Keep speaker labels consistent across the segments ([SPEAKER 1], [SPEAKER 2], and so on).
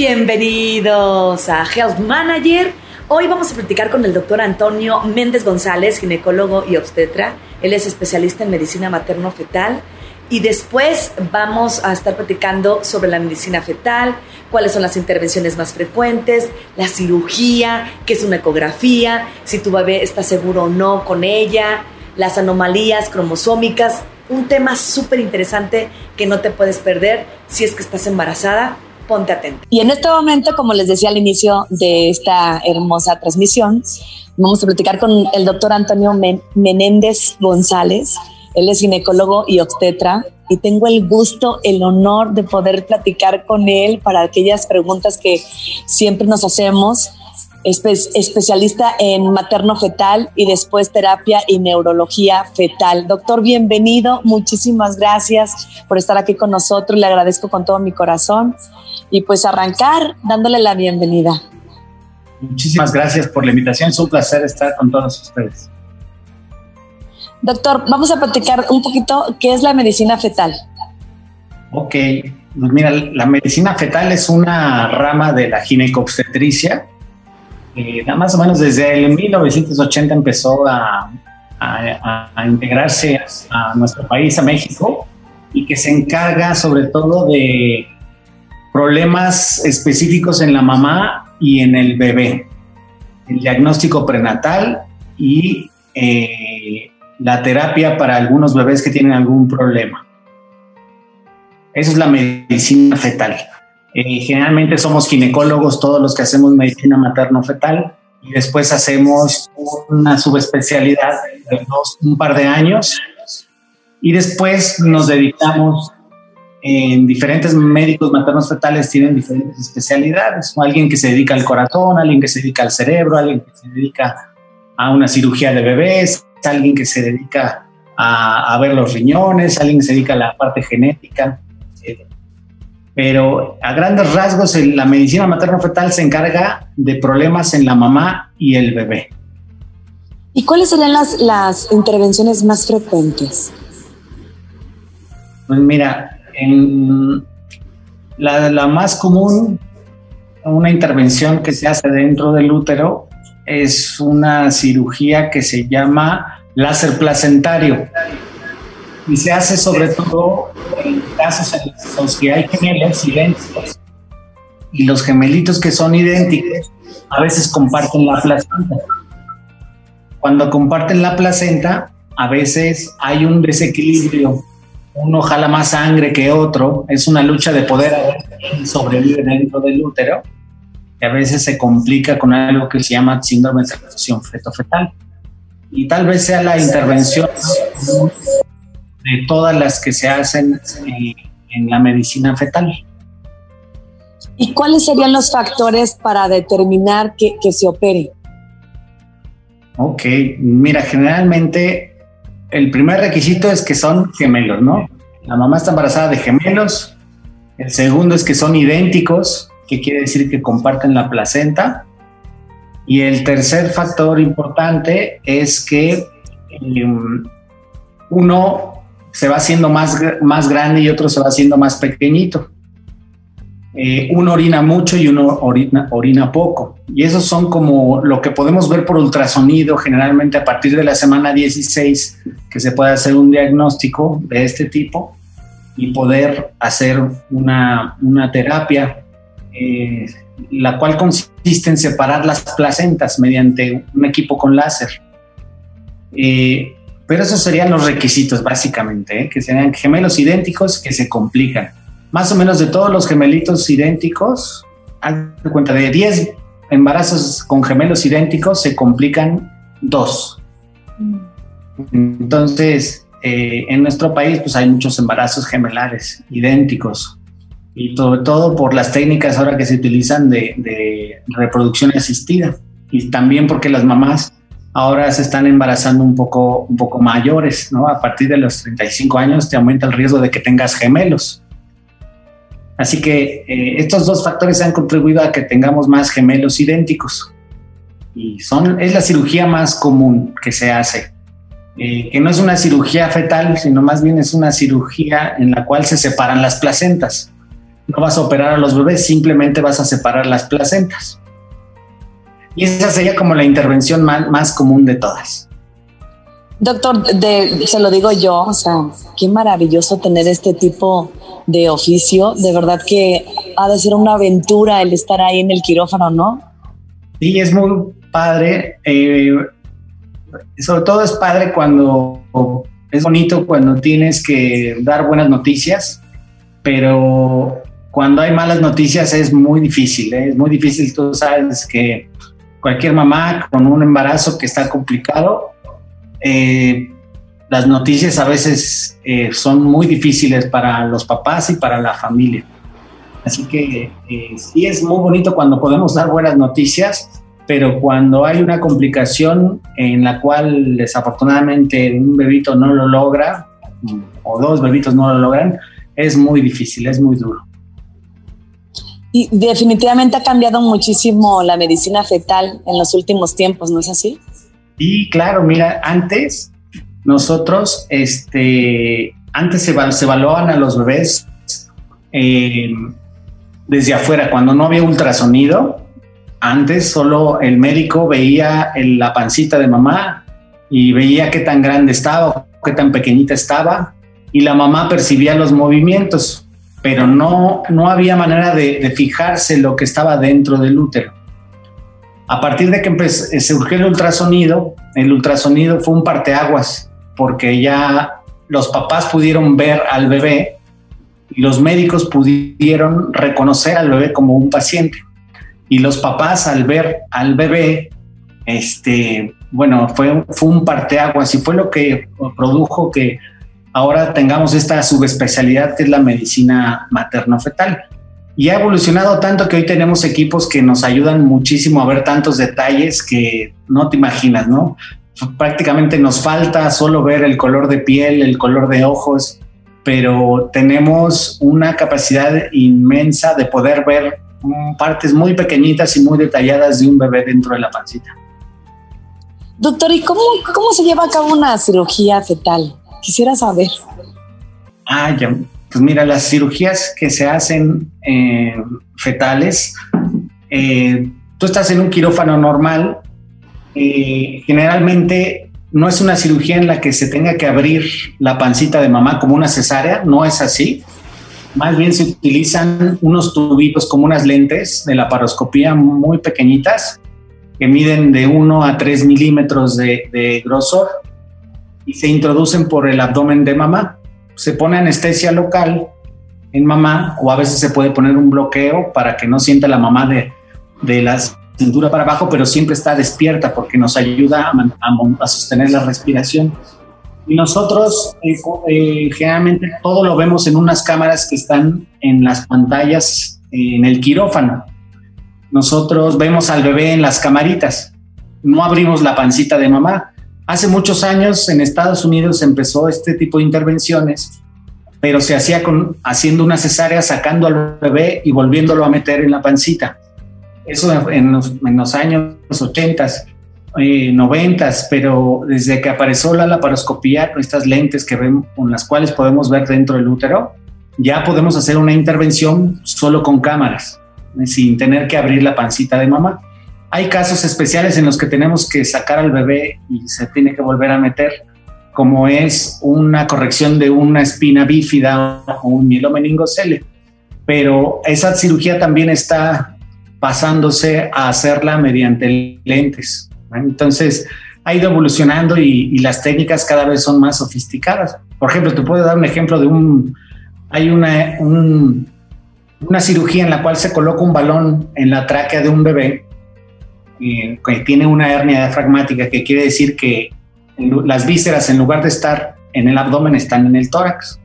[SPEAKER 1] Bienvenidos a Health Manager. Hoy vamos a platicar con el doctor Antonio Méndez González, ginecólogo y obstetra. Él es especialista en medicina materno-fetal. Y después vamos a estar platicando sobre la medicina fetal, cuáles son las intervenciones más frecuentes, la cirugía, qué es una ecografía, si tu bebé está seguro o no con ella, las anomalías cromosómicas. Un tema súper interesante que no te puedes perder si es que estás embarazada ponte atento. Y en este momento, como les decía al inicio de esta hermosa transmisión, vamos a platicar con el doctor Antonio Menéndez González. Él es ginecólogo y obstetra y tengo el gusto, el honor de poder platicar con él para aquellas preguntas que siempre nos hacemos. Especialista en materno fetal y después terapia y neurología fetal. Doctor, bienvenido. Muchísimas gracias por estar aquí con nosotros. Le agradezco con todo mi corazón y pues arrancar dándole la bienvenida.
[SPEAKER 2] Muchísimas gracias por la invitación, es un placer estar con todos ustedes.
[SPEAKER 1] Doctor, vamos a platicar un poquito qué es la medicina fetal.
[SPEAKER 2] Ok, pues mira, la medicina fetal es una rama de la ginecobstetricia. Eh, más o menos desde el 1980 empezó a, integrarse a nuestro país, a México, y que se encarga sobre todo de problemas específicos en la mamá y en el bebé, el diagnóstico prenatal y eh, la terapia para algunos bebés que tienen algún problema. Eso es la medicina fetal. Eh, generalmente somos ginecólogos todos los que hacemos medicina materno-fetal y después hacemos una subespecialidad de un par de años y después nos dedicamos en diferentes médicos maternos fetales tienen diferentes especialidades. Alguien que se dedica al corazón, alguien que se dedica al cerebro, alguien que se dedica a una cirugía de bebés, alguien que se dedica a, ver los riñones, alguien que se dedica a la parte genética. Pero a grandes rasgos, la medicina materno-fetal se encarga de problemas en la mamá y el bebé.
[SPEAKER 1] ¿Y cuáles serían las, las intervenciones más frecuentes?
[SPEAKER 2] Pues mira, en la, más común, una intervención que se hace dentro del útero es una cirugía que se llama láser placentario y se hace sobre todo en casos en los que hay gemelos idénticos y los gemelitos que son idénticos a veces comparten la placenta. Cuando comparten la placenta, a veces hay un desequilibrio uno jala más sangre que otro, es una lucha de poder a ver quién sobrevive dentro del útero, y a veces se complica con algo que se llama síndrome de transfusión feto-fetal. Y tal vez sea la intervención de todas las que se hacen eh, en la medicina fetal.
[SPEAKER 1] ¿Y cuáles serían los factores para determinar que, que se opere?
[SPEAKER 2] Ok, mira, generalmente el primer requisito es que son gemelos, ¿no? La mamá está embarazada de gemelos. El segundo es que son idénticos, que quiere decir que comparten la placenta. Y el tercer factor importante es que em, uno se va haciendo más, más grande y otro se va haciendo más pequeñito. Eh, uno orina mucho y uno orina, orina poco. Y esos son como lo que podemos ver por ultrasonido, generalmente a partir de la semana 16, que se puede hacer un diagnóstico de este tipo y poder hacer una, terapia, eh, la cual consiste en separar las placentas mediante un equipo con láser. Eh, pero esos serían los requisitos básicamente, que serían gemelos idénticos que se complican. Más o menos de todos los gemelitos idénticos, haz cuenta, de 10 embarazos con gemelos idénticos se complican dos. Entonces, eh, en nuestro país pues hay muchos embarazos gemelares idénticos. Y sobre todo por las técnicas ahora que se utilizan de reproducción asistida. Y también porque las mamás ahora se están embarazando un poco, un poco mayores, ¿no? A partir de los 35 años te aumenta el riesgo de que tengas gemelos. Así que eh, estos dos factores han contribuido a que tengamos más gemelos idénticos. Y son, es la cirugía más común que se hace, eh, que no es una cirugía fetal, sino más bien es una cirugía en la cual se separan las placentas. no vas a operar a los bebés, simplemente vas a separar las placentas. Y esa sería como la intervención más, común de todas.
[SPEAKER 1] Doctor, se lo digo yo, o sea, qué maravilloso tener este tipo de oficio. De verdad que ha de ser una aventura el estar ahí en el quirófano, ¿no?
[SPEAKER 2] Sí, es muy padre. Eh, sobre todo es padre cuando es bonito cuando tienes que dar buenas noticias, pero cuando hay malas noticias es muy difícil. ¿eh? Es muy difícil, tú sabes que cualquier mamá con un embarazo que está complicado, eh, las noticias a veces eh, son muy difíciles para los papás y para la familia. Así que eh, sí es muy bonito cuando podemos dar buenas noticias, pero cuando hay una complicación en la cual desafortunadamente un bebito no lo logra, o dos bebitos no lo logran, es muy difícil, es muy duro.
[SPEAKER 1] Y definitivamente ha cambiado muchísimo la medicina fetal en los últimos tiempos, ¿no es así?
[SPEAKER 2] Sí, claro, mira, antes nosotros, este, antes se, se evaluaban a los bebés eh, desde afuera, cuando no había ultrasonido, antes solo el médico veía la pancita de mamá y veía qué tan grande estaba, qué tan pequeñita estaba, y la mamá percibía los movimientos pero no, no había manera de, fijarse lo que estaba dentro del útero. A partir de que eh, surgió el ultrasonido, el ultrasonido fue un parteaguas, porque ya los papás pudieron ver al bebé y los médicos pudieron reconocer al bebé como un paciente. Y los papás al ver al bebé, este, bueno, fue, fue un parteaguas y fue lo que produjo que ahora tengamos esta subespecialidad que es la medicina materno-fetal. Y ha evolucionado tanto que hoy tenemos equipos que nos ayudan muchísimo a ver tantos detalles que no te imaginas, ¿no? Prácticamente nos falta solo ver el color de piel, el color de ojos, pero tenemos una capacidad inmensa de poder ver partes muy pequeñitas y muy detalladas de un bebé dentro de la pancita.
[SPEAKER 1] Doctor, ¿y cómo, cómo se lleva a cabo una cirugía fetal? Quisiera saber.
[SPEAKER 2] Ah, ya. Pues mira, las cirugías que se hacen eh, fetales, eh, tú estás en un quirófano normal, eh, generalmente no es una cirugía en la que se tenga que abrir la pancita de mamá como una cesárea, no es así. Más bien se utilizan unos tubitos como unas lentes de la paroscopía muy pequeñitas que miden de 1 a 3 milímetros de, de grosor y se introducen por el abdomen de mamá. Se pone anestesia local en mamá o a veces se puede poner un bloqueo para que no sienta la mamá de, de la cintura para abajo, pero siempre está despierta porque nos ayuda a, sostener la respiración. Y nosotros eh, eh, generalmente todo lo vemos en unas cámaras que están en las pantallas en el quirófano. Nosotros vemos al bebé en las camaritas, no abrimos la pancita de mamá, Hace muchos años en Estados Unidos empezó este tipo de intervenciones, pero se hacía con, haciendo una cesárea, sacando al bebé y volviéndolo a meter en la pancita. Eso en los, años 80, eh, 90, pero desde que apareció la laparoscopía, estas lentes que ven, con las cuales podemos ver dentro del útero, ya podemos hacer una intervención solo con cámaras, sin tener que abrir la pancita de mamá. Hay casos especiales en los que tenemos que sacar al bebé y se tiene que volver a meter, como es una corrección de una espina bífida o un mielomeningocele. Pero esa cirugía también está pasándose a hacerla mediante lentes. Entonces, ha ido evolucionando y, las técnicas cada vez son más sofisticadas. Por ejemplo, te puedo dar un ejemplo de un... Hay una, una cirugía en la cual se coloca un balón en la tráquea de un bebé que tiene una hernia diafragmática, que quiere decir que las vísceras en lugar de estar en el abdomen están en el tórax.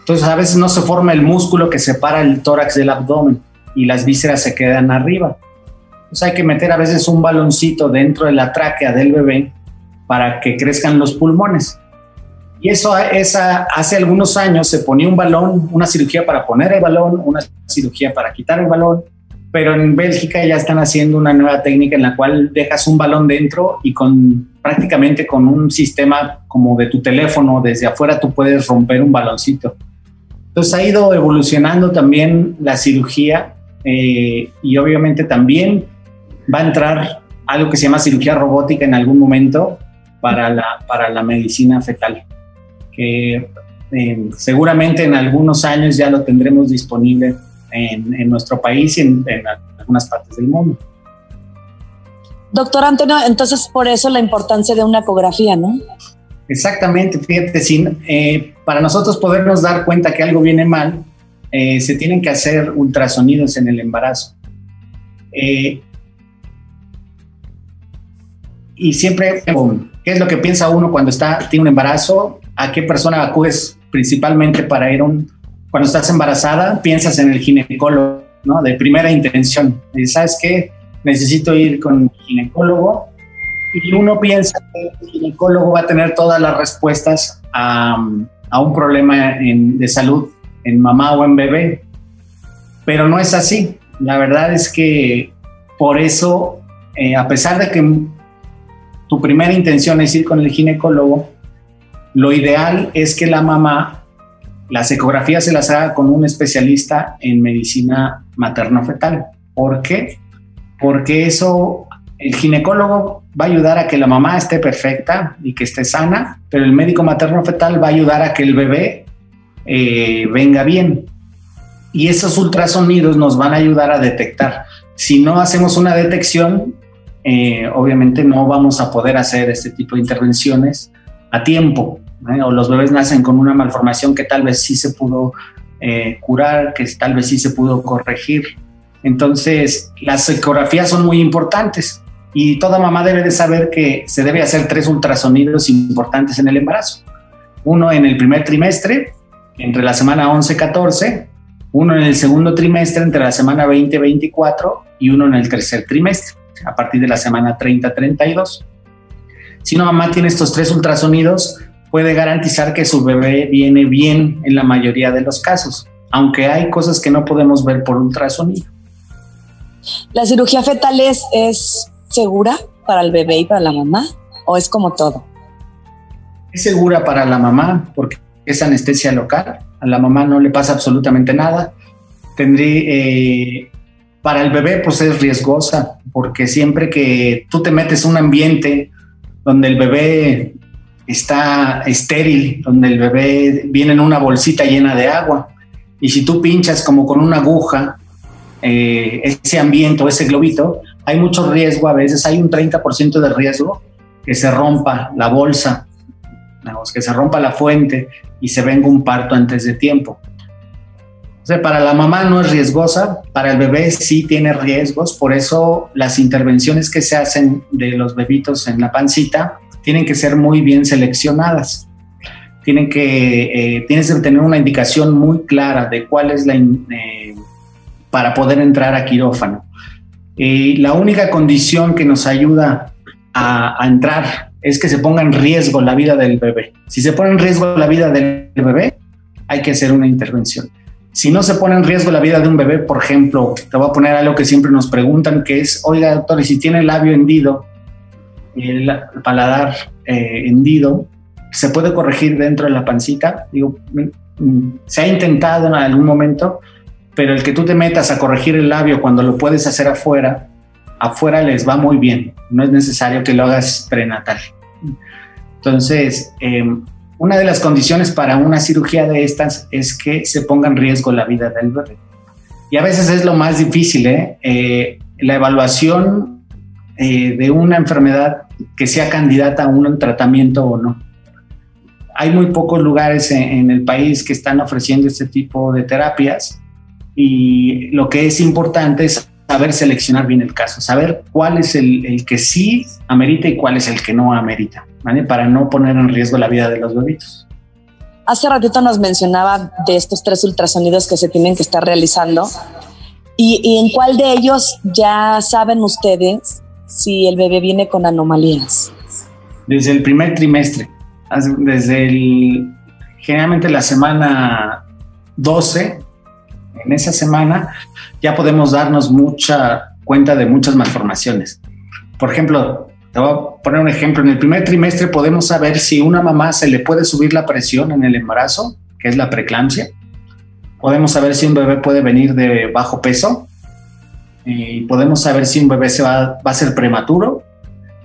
[SPEAKER 2] Entonces a veces no se forma el músculo que separa el tórax del abdomen y las vísceras se quedan arriba. Entonces hay que meter a veces un baloncito dentro de la tráquea del bebé para que crezcan los pulmones. Y eso esa, hace algunos años se ponía un balón, una cirugía para poner el balón, una cirugía para quitar el balón, pero en Bélgica ya están haciendo una nueva técnica en la cual dejas un balón dentro y con prácticamente con un sistema como de tu teléfono desde afuera tú puedes romper un baloncito. Entonces ha ido evolucionando también la cirugía eh, y obviamente también va a entrar algo que se llama cirugía robótica en algún momento para la, para la medicina fetal, que eh, seguramente en algunos años ya lo tendremos disponible en, nuestro país y en, algunas partes del mundo.
[SPEAKER 1] Doctor Antonio, entonces por eso la importancia de una ecografía, ¿no?
[SPEAKER 2] Exactamente, fíjate, sin, eh, para nosotros podernos dar cuenta que algo viene mal, eh, se tienen que hacer ultrasonidos en el embarazo. Eh, y siempre, ¿qué es lo que piensa uno cuando está, tiene un embarazo? ¿A qué persona acudes principalmente para ir a un... Cuando estás embarazada, piensas en el ginecólogo, ¿no? De primera intención. Y ¿sabes qué? Necesito ir con el ginecólogo. Y uno piensa que el ginecólogo va a tener todas las respuestas a, a un problema de salud en mamá o en bebé. Pero no es así. La verdad es que por eso, eh, a pesar de que tu primera intención es ir con el ginecólogo, lo ideal es que la mamá las ecografías se las haga con un especialista en medicina materno-fetal. ¿Por qué? Porque eso, el ginecólogo va a ayudar a que la mamá esté perfecta y que esté sana, pero el médico materno-fetal va a ayudar a que el bebé eh, venga bien. Y esos ultrasonidos nos van a ayudar a detectar. Si no hacemos una detección, eh, obviamente no vamos a poder hacer este tipo de intervenciones a tiempo. ¿Eh? O los bebés nacen con una malformación que tal vez sí se pudo curar, que tal vez sí se pudo corregir. Entonces, las ecografías son muy importantes y toda mamá debe de saber que se debe hacer tres ultrasonidos importantes en el embarazo. Uno en el primer trimestre, entre la semana 11-14, uno en el segundo trimestre entre la semana 20-24 y uno en el tercer trimestre, a partir de la semana 30-32. Si una mamá tiene estos tres ultrasonidos, puede garantizar que su bebé viene bien en la mayoría de los casos, aunque hay cosas que no podemos ver por ultrasonido.
[SPEAKER 1] ¿La cirugía fetal es, es segura para el bebé y para la mamá o es como todo?
[SPEAKER 2] Es segura para la mamá porque es anestesia local, a la mamá no le pasa absolutamente nada. Tendría, eh, para el bebé pues es riesgosa, porque siempre que tú te metes en un ambiente donde el bebé está estéril, donde el bebé viene en una bolsita llena de agua, y si tú pinchas como con una aguja eh, ese ambiente o ese globito, hay mucho riesgo, a veces hay un 30% de riesgo que se rompa la bolsa, que se rompa la fuente y se venga un parto antes de tiempo. O sea, para la mamá no es riesgosa, para el bebé sí tiene riesgos, por eso las intervenciones que se hacen de los bebitos en la pancita tienen que ser muy bien seleccionadas. Tienen que, eh, tienes que tener una indicación muy clara de cuál es la, eh, para poder entrar a quirófano. Eh, la única condición que nos ayuda a, a, entrar es que se ponga en riesgo la vida del bebé. Si se pone en riesgo la vida del bebé, hay que hacer una intervención. Si no se pone en riesgo la vida de un bebé, por ejemplo, te voy a poner algo que siempre nos preguntan, que es, oiga, doctor, si tiene el labio hendido, el paladar eh, hendido, ¿se puede corregir dentro de la pancita? Digo, mm, mm, se ha intentado en algún momento, pero el que tú te metas a corregir el labio cuando lo puedes hacer afuera, afuera les va muy bien, no es necesario que lo hagas prenatal. Entonces, eh, una de las condiciones para una cirugía de estas es que se ponga en riesgo la vida del bebé. Y a veces es lo más difícil, ¿eh? Eh, la evaluación eh, de una enfermedad que sea candidata a un tratamiento o no. Hay muy pocos lugares en, el país que están ofreciendo este tipo de terapias y lo que es importante es saber seleccionar bien el caso, saber cuál es el, el que sí amerita y cuál es el que no amerita. Para no poner en riesgo la vida de los bebitos.
[SPEAKER 1] Hace ratito nos mencionaba de estos tres ultrasonidos que se tienen que estar realizando. ¿Y, en cuál de ellos ya saben ustedes si el bebé viene con anomalías?
[SPEAKER 2] Desde el primer trimestre, desde el, generalmente la semana 12, en esa semana ya podemos darnos mucha cuenta de muchas malformaciones. Por ejemplo, te voy a poner un ejemplo. En el primer trimestre podemos saber si una mamá se le puede subir la presión en el embarazo, que es la preeclampsia. podemos saber si un bebé puede venir de bajo peso, y podemos saber si un bebé se va, va a ser prematuro,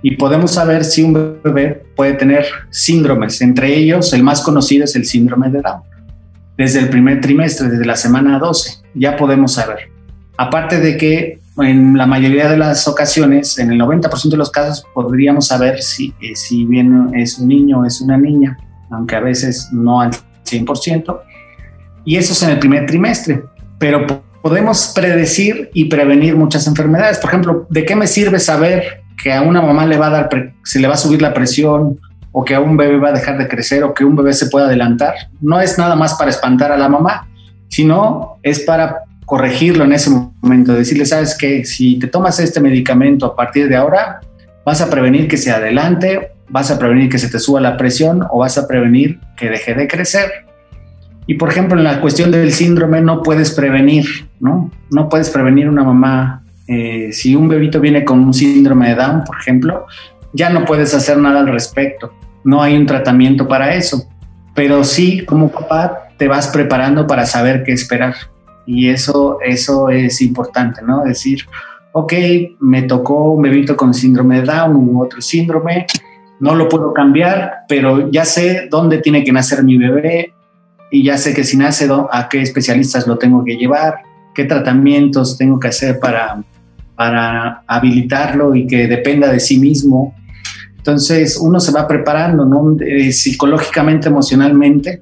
[SPEAKER 2] y podemos saber si un bebé puede tener síndromes. Entre ellos, el más conocido es el síndrome de Down. Desde el primer trimestre, desde la semana 12, ya podemos saber. Aparte de que en la mayoría de las ocasiones, en el 90% de los casos, podríamos saber si, eh, si bien es un niño o es una niña, aunque a veces no al 100%. Y eso es en el primer trimestre. Pero podemos predecir y prevenir muchas enfermedades. Por ejemplo, ¿de qué me sirve saber que a una mamá le va a dar, se le va a subir la presión o que a un bebé va a dejar de crecer o que un bebé se pueda adelantar. No es nada más para espantar a la mamá, sino es para corregirlo en ese momento, decirle, sabes que si te tomas este medicamento a partir de ahora, vas a prevenir que se adelante, vas a prevenir que se te suba la presión o vas a prevenir que deje de crecer. Y por ejemplo, en la cuestión del síndrome no puedes prevenir, ¿no? No puedes prevenir una mamá eh, si un bebito viene con un síndrome de Down, por ejemplo, ya no puedes hacer nada al respecto. No hay un tratamiento para eso. Pero sí, como papá, te vas preparando para saber qué esperar. Y eso, eso es importante, ¿no? Decir, ok, me tocó un bebito con síndrome de Down u otro síndrome, no lo puedo cambiar, pero ya sé dónde tiene que nacer mi bebé y ya sé que si nace, a qué especialistas lo tengo que llevar, qué tratamientos tengo que hacer para, para habilitarlo y que dependa de sí mismo. Entonces uno se va preparando, ¿no? Eh, psicológicamente, emocionalmente.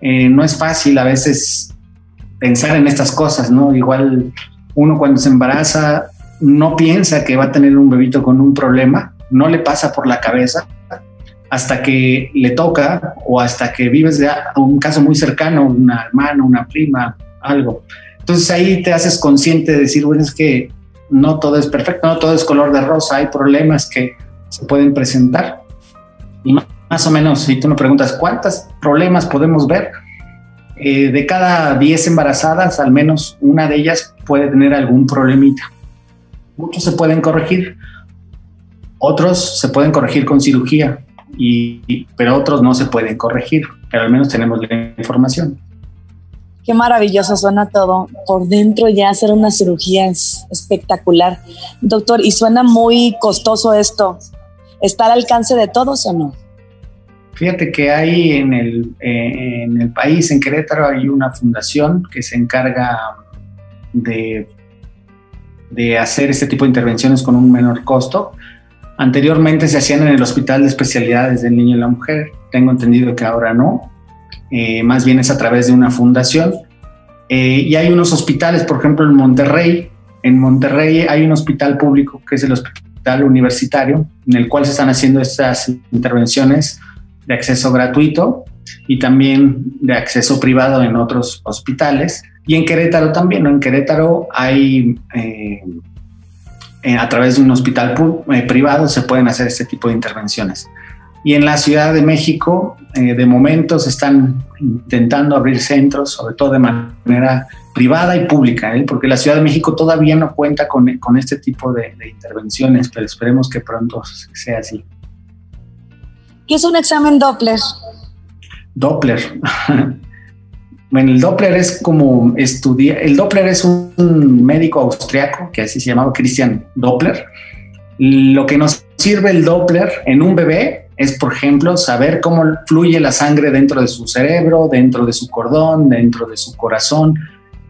[SPEAKER 2] Eh, no es fácil a veces pensar en estas cosas, ¿no? Igual uno cuando se embaraza no piensa que va a tener un bebito con un problema, no le pasa por la cabeza hasta que le toca o hasta que vives de un caso muy cercano, una hermana, una prima, algo. Entonces ahí te haces consciente de decir, bueno, es que no todo es perfecto, no todo es color de rosa, hay problemas que se pueden presentar. Y más o menos, si tú me preguntas, ¿cuántos problemas podemos ver? Eh, de cada 10 embarazadas, al menos una de ellas puede tener algún problemita. Muchos se pueden corregir, otros se pueden corregir con cirugía, y, pero otros no se pueden corregir, pero al menos tenemos la información.
[SPEAKER 1] Qué maravilloso suena todo. Por dentro ya hacer una cirugía es espectacular. Doctor, ¿y suena muy costoso esto? ¿Está al alcance de todos o no?
[SPEAKER 2] Fíjate que hay en el, eh, en el país, en Querétaro, hay una fundación que se encarga de, de hacer este tipo de intervenciones con un menor costo. Anteriormente se hacían en el Hospital de Especialidades del Niño y la Mujer. Tengo entendido que ahora no. Eh, más bien es a través de una fundación. Eh, y hay unos hospitales, por ejemplo, en Monterrey. En Monterrey hay un hospital público que es el Hospital Universitario, en el cual se están haciendo estas intervenciones de acceso gratuito y también de acceso privado en otros hospitales. Y en Querétaro también, En Querétaro hay, eh, a través de un hospital privado, se pueden hacer este tipo de intervenciones. Y en la Ciudad de México, eh, de momento, se están intentando abrir centros, sobre todo de manera privada y pública, ¿eh? porque la Ciudad de México todavía no cuenta con, con este tipo de, intervenciones, pero esperemos que pronto sea así.
[SPEAKER 1] ¿Qué es un examen Doppler?
[SPEAKER 2] Doppler. bueno, el Doppler es como estudiar, el Doppler es un médico austriaco, que así se llamaba Christian Doppler. Lo que nos sirve el Doppler en un bebé es, por ejemplo, saber cómo fluye la sangre dentro de su cerebro, dentro de su cordón, dentro de su corazón,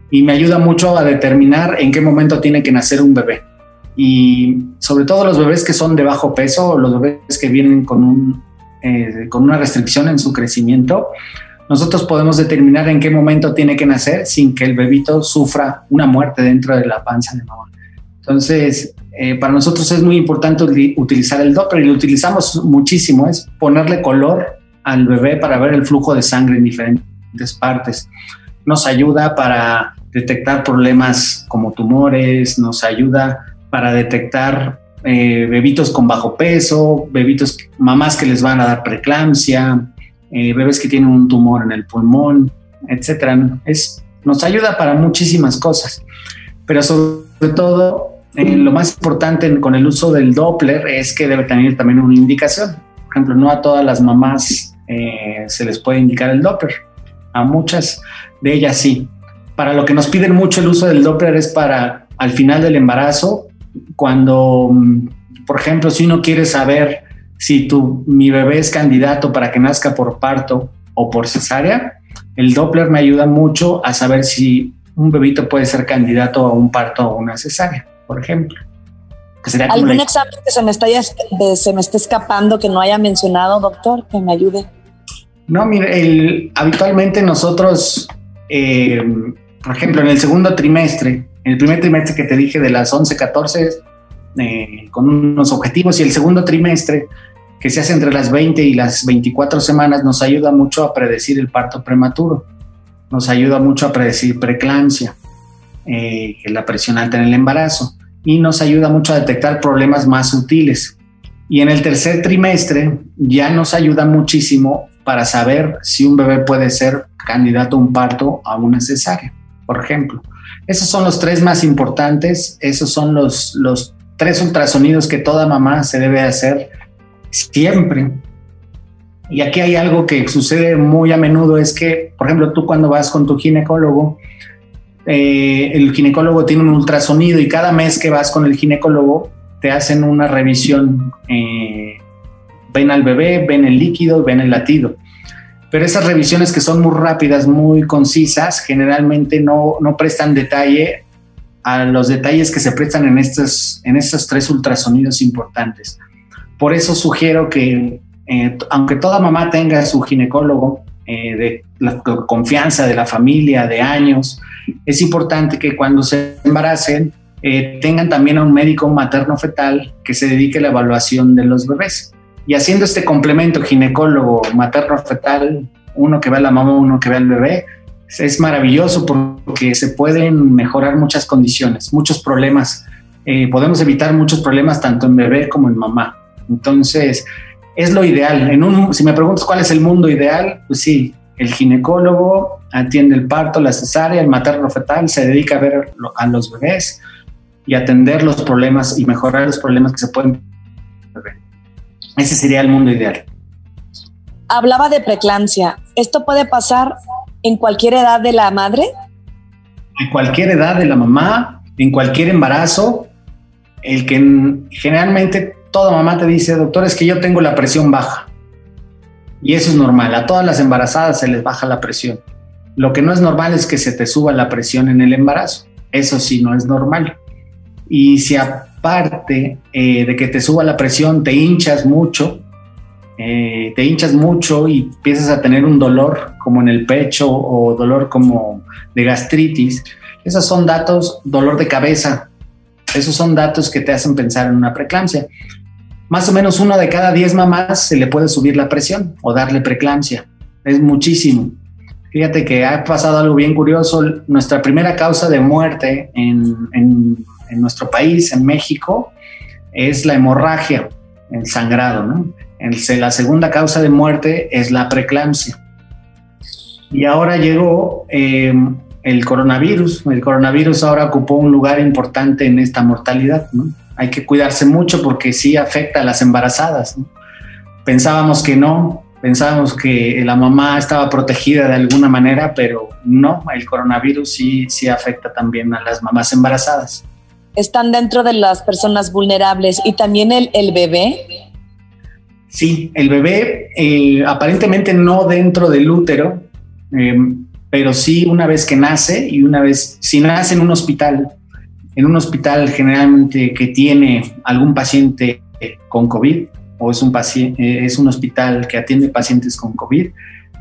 [SPEAKER 2] y me ayuda mucho a determinar en qué momento tiene que nacer un bebé. Y sobre todo los bebés que son de bajo peso, los bebés que vienen con, un, eh, con una restricción en su crecimiento, nosotros podemos determinar en qué momento tiene que nacer sin que el bebito sufra una muerte dentro de la panza de mamá. Entonces, eh, para nosotros es muy importante utilizar el Doppler y lo utilizamos muchísimo, es ponerle color al bebé para ver el flujo de sangre en diferentes partes. Nos ayuda para detectar problemas como tumores, nos ayuda para detectar eh, bebitos con bajo peso, bebitos, mamás que les van a dar preeclampsia, eh, bebés que tienen un tumor en el pulmón, etcétera. Es, nos ayuda para muchísimas cosas, pero sobre todo eh, lo más importante con el uso del Doppler es que debe tener también una indicación. Por ejemplo, no a todas las mamás eh, se les puede indicar el Doppler, a muchas de ellas sí. Para lo que nos piden mucho el uso del Doppler es para al final del embarazo, cuando, mm, por ejemplo, si uno quiere saber si tu, mi bebé es candidato para que nazca por parto o por cesárea, el Doppler me ayuda mucho a saber si un bebito puede ser candidato a un parto o una cesárea, por ejemplo.
[SPEAKER 1] ¿Algún examen que se me, está, se me esté escapando que no haya mencionado, doctor, que me ayude?
[SPEAKER 2] No, mire, habitualmente nosotros, eh, por ejemplo, en el segundo trimestre, en el primer trimestre que te dije de las 11, 14, eh, con unos objetivos, y el segundo trimestre, que se hace entre las 20 y las 24 semanas, nos ayuda mucho a predecir el parto prematuro, nos ayuda mucho a predecir preeclampsia, eh, la presión alta en el embarazo, y nos ayuda mucho a detectar problemas más sutiles. Y en el tercer trimestre ya nos ayuda muchísimo para saber si un bebé puede ser candidato a un parto a una cesárea, por ejemplo. Esos son los tres más importantes, esos son los, los tres ultrasonidos que toda mamá se debe hacer siempre. Y aquí hay algo que sucede muy a menudo, es que, por ejemplo, tú cuando vas con tu ginecólogo, eh, el ginecólogo tiene un ultrasonido y cada mes que vas con el ginecólogo te hacen una revisión, eh, ven al bebé, ven el líquido, ven el latido. Pero esas revisiones que son muy rápidas, muy concisas, generalmente no, no prestan detalle a los detalles que se prestan en estos, en estos tres ultrasonidos importantes. Por eso sugiero que, eh, aunque toda mamá tenga su ginecólogo de la confianza de la familia, de años, es importante que cuando se embaracen eh, tengan también a un médico materno fetal que se dedique a la evaluación de los bebés. Y haciendo este complemento ginecólogo materno fetal, uno que ve a la mamá, uno que ve al bebé, es maravilloso porque se pueden mejorar muchas condiciones, muchos problemas. Eh, podemos evitar muchos problemas tanto en bebé como en mamá. Entonces, es lo ideal. En un, si me preguntas cuál es el mundo ideal, pues sí, el ginecólogo atiende el parto, la cesárea, el materno fetal, se dedica a ver a los bebés y atender los problemas y mejorar los problemas que se pueden Ese sería el mundo ideal.
[SPEAKER 1] Hablaba de preeclampsia. ¿Esto puede pasar en cualquier edad de la madre?
[SPEAKER 2] En cualquier edad de la mamá, en cualquier embarazo. El que generalmente toda mamá te dice, doctor, es que yo tengo la presión baja. Y eso es normal. A todas las embarazadas se les baja la presión. Lo que no es normal es que se te suba la presión en el embarazo. Eso sí no es normal. Y si aparte eh, de que te suba la presión, te hinchas mucho, eh, te hinchas mucho y empiezas a tener un dolor como en el pecho o dolor como de gastritis, esos son datos, dolor de cabeza, esos son datos que te hacen pensar en una preeclampsia más o menos uno de cada diez mamás se le puede subir la presión o darle preeclampsia. Es muchísimo. Fíjate que ha pasado algo bien curioso. Nuestra primera causa de muerte en, nuestro país, en México, es la hemorragia, el sangrado. ¿no? la segunda causa de muerte es la preeclampsia. Y ahora llegó eh, el coronavirus. El coronavirus ahora ocupó un lugar importante en esta mortalidad. ¿no? hay que cuidarse mucho porque sí afecta a las embarazadas. Pensábamos que no, pensábamos que la mamá estaba protegida de alguna manera, pero no, el coronavirus sí, sí afecta también a las mamás embarazadas.
[SPEAKER 1] Están dentro de las personas vulnerables y también el, bebé.
[SPEAKER 2] Sí, el bebé eh, aparentemente no dentro del útero, eh, pero sí una vez que nace y una vez, si nace en un hospital en un hospital generalmente que tiene algún paciente con COVID o es un, paciente, eh, es un hospital que atiende pacientes con COVID,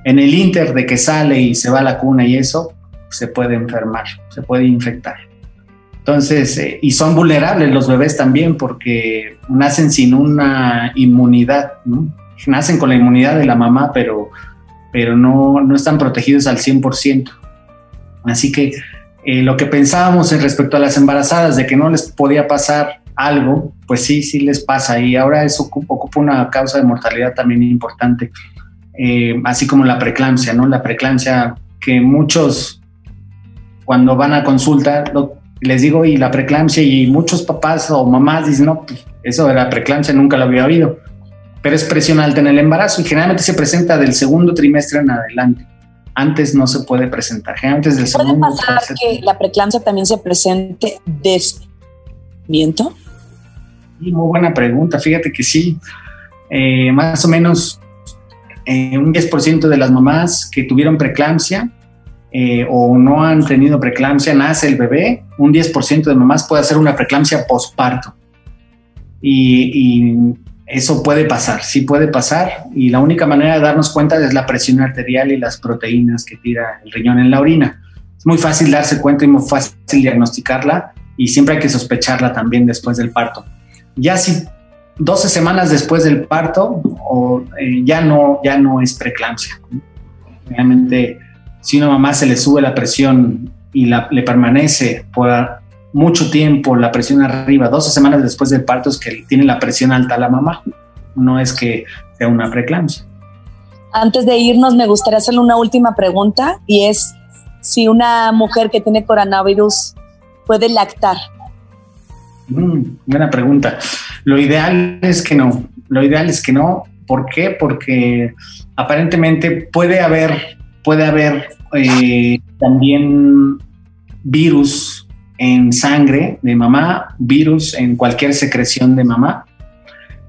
[SPEAKER 2] en el inter de que sale y se va a la cuna y eso, se puede enfermar, se puede infectar. Entonces, eh, y son vulnerables los bebés también porque nacen sin una inmunidad, ¿no? Nacen con la inmunidad de la mamá, pero, pero no, no están protegidos al 100%. Así que eh, lo que pensábamos en respecto a las embarazadas de que no les podía pasar algo, pues sí, sí les pasa y ahora eso ocupa una causa de mortalidad también importante, eh, así como la preeclampsia, ¿no? La preeclampsia que muchos cuando van a consulta les digo y la preeclampsia y muchos papás o mamás dicen, no, pues, eso de la preeclampsia nunca lo había oído, pero es presión alta en el embarazo y generalmente se presenta del segundo trimestre en adelante. antes no se puede presentar. Antes del
[SPEAKER 1] ¿Puede pasar que la preeclampsia también se presente desmiento?
[SPEAKER 2] muy buena pregunta. Fíjate que sí, eh, más o menos eh, un 10% de las mamás que tuvieron preeclampsia eh, o no han tenido preeclampsia, nace el bebé, un 10% de mamás puede hacer una preeclampsia postparto. Y, eso puede pasar, sí puede pasar. Y la única manera de darnos cuenta es la presión arterial y las proteínas que tira el riñón en la orina. Es muy fácil darse cuenta y muy fácil diagnosticarla y siempre hay que sospecharla también después del parto. Ya si 12 semanas después del parto, eh, ya, no, ya no es preeclampsia. Realmente, si una mamá se le sube la presión y la, le permanece por mucho tiempo la presión arriba, 12 semanas después del parto es que tiene la presión alta la mamá, no es que sea una preeclampsia.
[SPEAKER 1] Antes de irnos, me gustaría hacerle una última pregunta y es si una mujer que tiene coronavirus puede lactar.
[SPEAKER 2] Mm, buena pregunta. Lo ideal es que no. Lo ideal es que no. ¿Por qué? Porque aparentemente puede haber, puede haber eh, también virus en sangre de mamá, virus en cualquier secreción de mamá.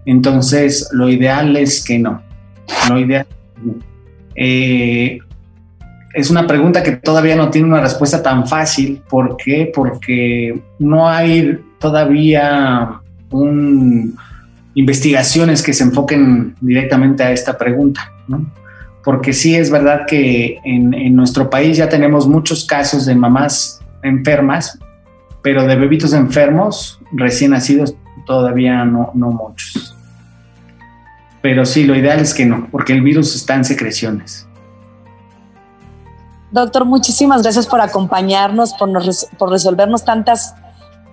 [SPEAKER 2] Entonces, lo ideal es que no. Lo ideal. Eh, es una pregunta que todavía no tiene una respuesta tan fácil. ¿Por qué? Porque no hay todavía investigaciones que se enfoquen directamente a esta pregunta. Porque sí es verdad que en, nuestro país ya tenemos muchos casos de mamás enfermas, pero de bebitos enfermos recién nacidos todavía no, no muchos. Pero sí, lo ideal es que no, porque el virus está en secreciones.
[SPEAKER 1] Doctor, muchísimas gracias por acompañarnos, por, por resolvernos tantas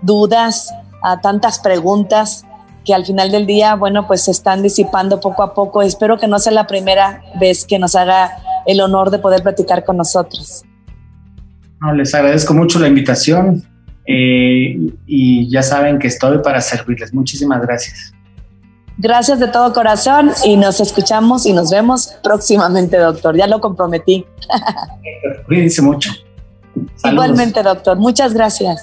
[SPEAKER 1] dudas, a tantas preguntas que al final del día, bueno, pues se están disipando poco a poco. Espero que no sea la primera vez que nos haga el honor de poder platicar con nosotros.
[SPEAKER 2] No, les agradezco mucho la invitación eh, y ya saben que estoy para servirles. Muchísimas gracias.
[SPEAKER 1] Gracias de todo corazón y nos escuchamos y nos vemos próximamente, doctor. Ya lo comprometí.
[SPEAKER 2] Cuídense mucho.
[SPEAKER 1] Igualmente, doctor. Muchas gracias.